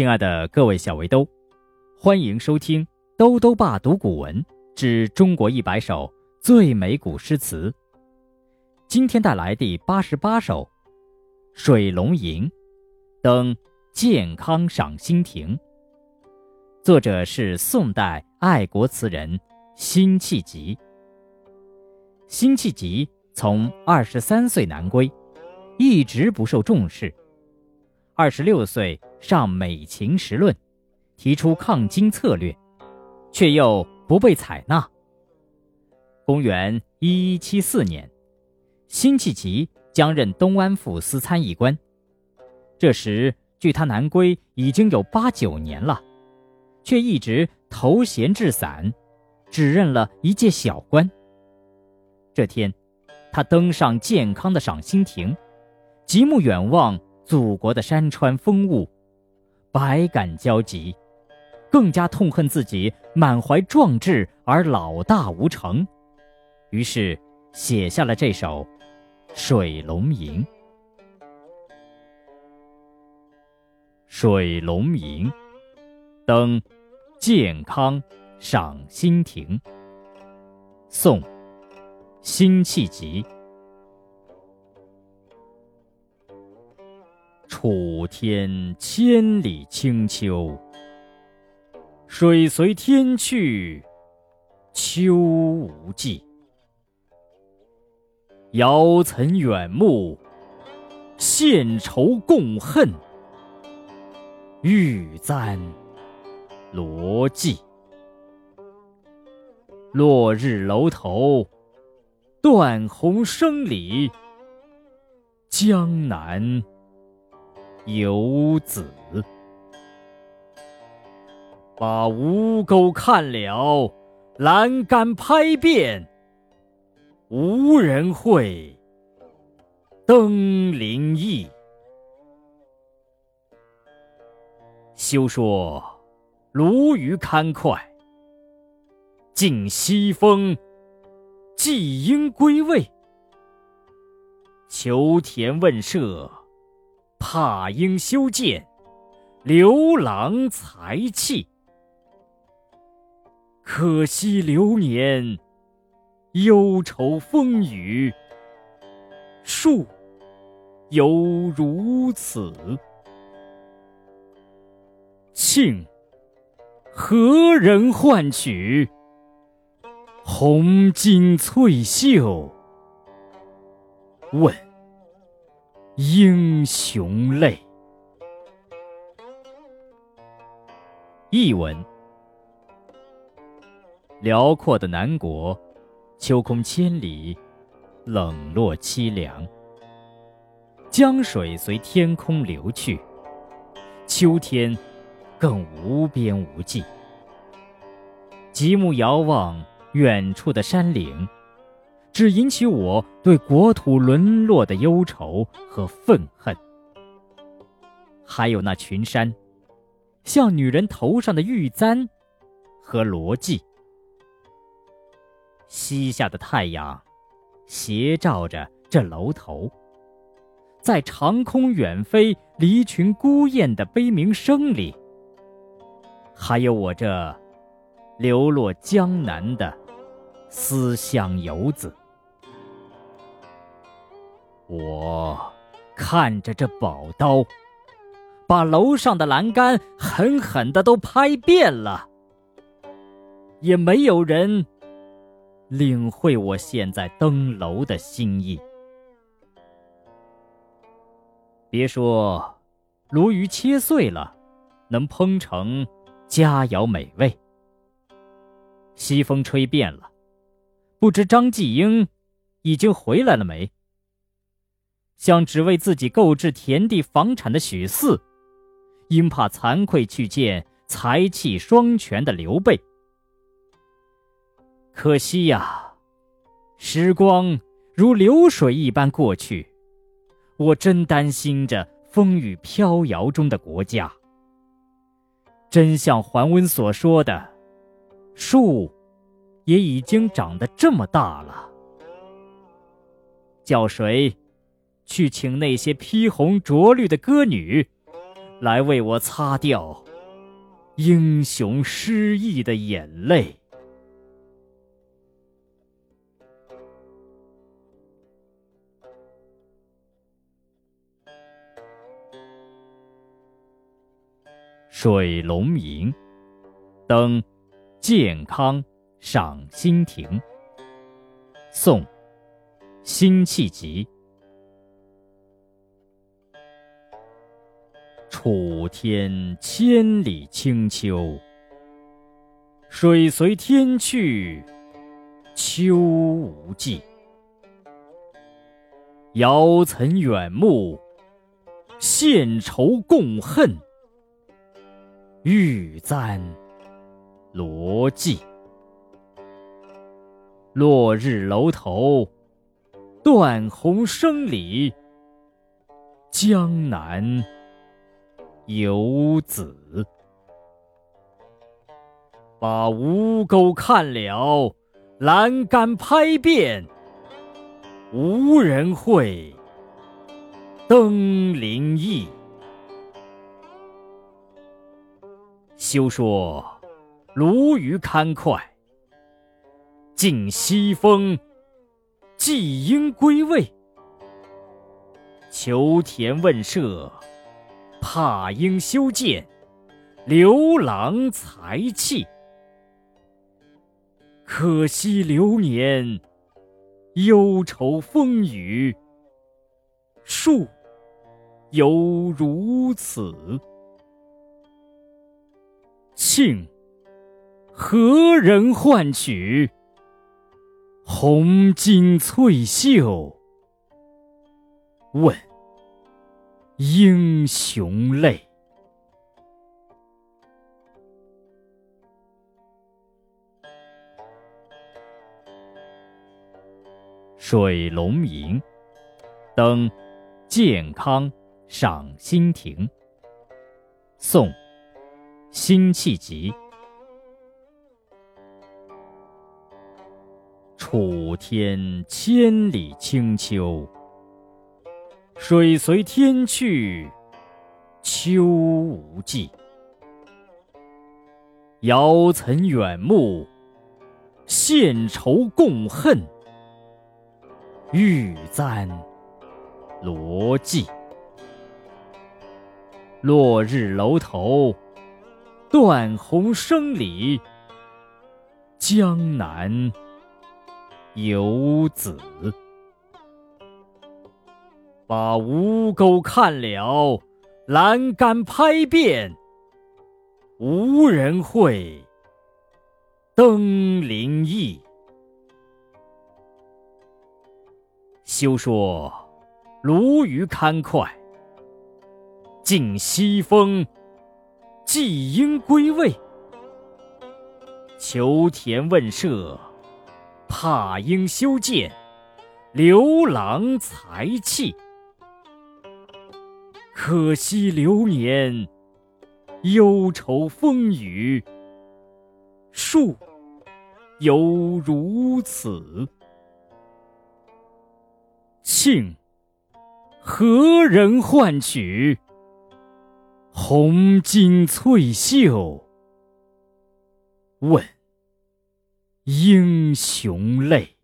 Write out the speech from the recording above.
亲爱的各位小围兜，欢迎收听《兜兜爸读古文之中国一百首最美古诗词》。今天带来第八十八首《水龙吟》，登健康赏心亭。作者是宋代爱国词人辛弃疾。辛弃疾从二十三岁南归，一直不受重视。二十六岁上美琴时论，提出抗金策略，却又不被采纳。公元一一七四年，辛弃疾将任东安府司参议官。这时距他南归已经有八九年了，却一直头衔置散，只任了一届小官。这天，他登上健康的赏心亭，极目远望。祖国的山川风物，百感交集，更加痛恨自己满怀壮志而老大无成，于是写下了这首《水龙吟》。《水龙吟》，登健康赏心亭。宋，辛弃疾。楚天千里清秋，水随天去，秋无际。遥岑远目，献愁共恨，玉簪罗髻。落日楼头，断鸿声里，江南。游子把吴钩看了，栏杆拍遍，无人会登临意。休说鲈鱼堪脍，尽西风，季鹰归位。求田问舍。怕应修建，刘郎才气。可惜流年，忧愁风雨，树犹如此。庆，何人唤取？红巾翠袖，问。英雄泪。译文：辽阔的南国，秋空千里，冷落凄凉。江水随天空流去，秋天更无边无际。极目遥望远处的山岭。只引起我对国土沦落的忧愁和愤恨，还有那群山，像女人头上的玉簪和罗髻。西下的太阳，斜照着这楼头，在长空远飞、离群孤雁的悲鸣声里，还有我这流落江南的思乡游子。我看着这宝刀，把楼上的栏杆狠狠的都拍遍了，也没有人领会我现在登楼的心意。别说鲈鱼切碎了，能烹成佳肴美味。西风吹遍了，不知张继英已经回来了没？像只为自己购置田地房产的许四，因怕惭愧去见才气双全的刘备。可惜呀，时光如流水一般过去，我真担心着风雨飘摇中的国家。真像桓温所说的，树也已经长得这么大了，叫谁？去请那些披红着绿的歌女，来为我擦掉英雄失意的眼泪。水龙吟，登，健康赏心亭。宋，辛弃疾。楚天千里清秋，水随天去，秋无际。遥岑远目，献愁共恨，玉簪罗髻。落日楼头，断鸿声里，江南。游子把吴钩看了，栏杆拍遍，无人会，登临意。休说鲈鱼堪脍，尽西风，季鹰归未？求田问舍。怕应修建，刘郎才气。可惜流年，忧愁风雨，树犹如此。庆，何人唤取？红巾翠袖，问。英雄泪，水龙吟，登，健康赏心亭。宋，辛弃疾。楚天千里清秋。水随天去，秋无际。遥岑远目，献愁共恨，玉簪罗髻。落日楼头，断鸿声里，江南游子。把吴钩看了，栏杆拍遍，无人会，登临意。休说鲈鱼堪脍，尽西风，季鹰归未？求田问舍，怕应修建，刘郎才气。可惜流年，忧愁风雨，树犹如此。庆，何人唤取？红巾翠袖，问英雄泪。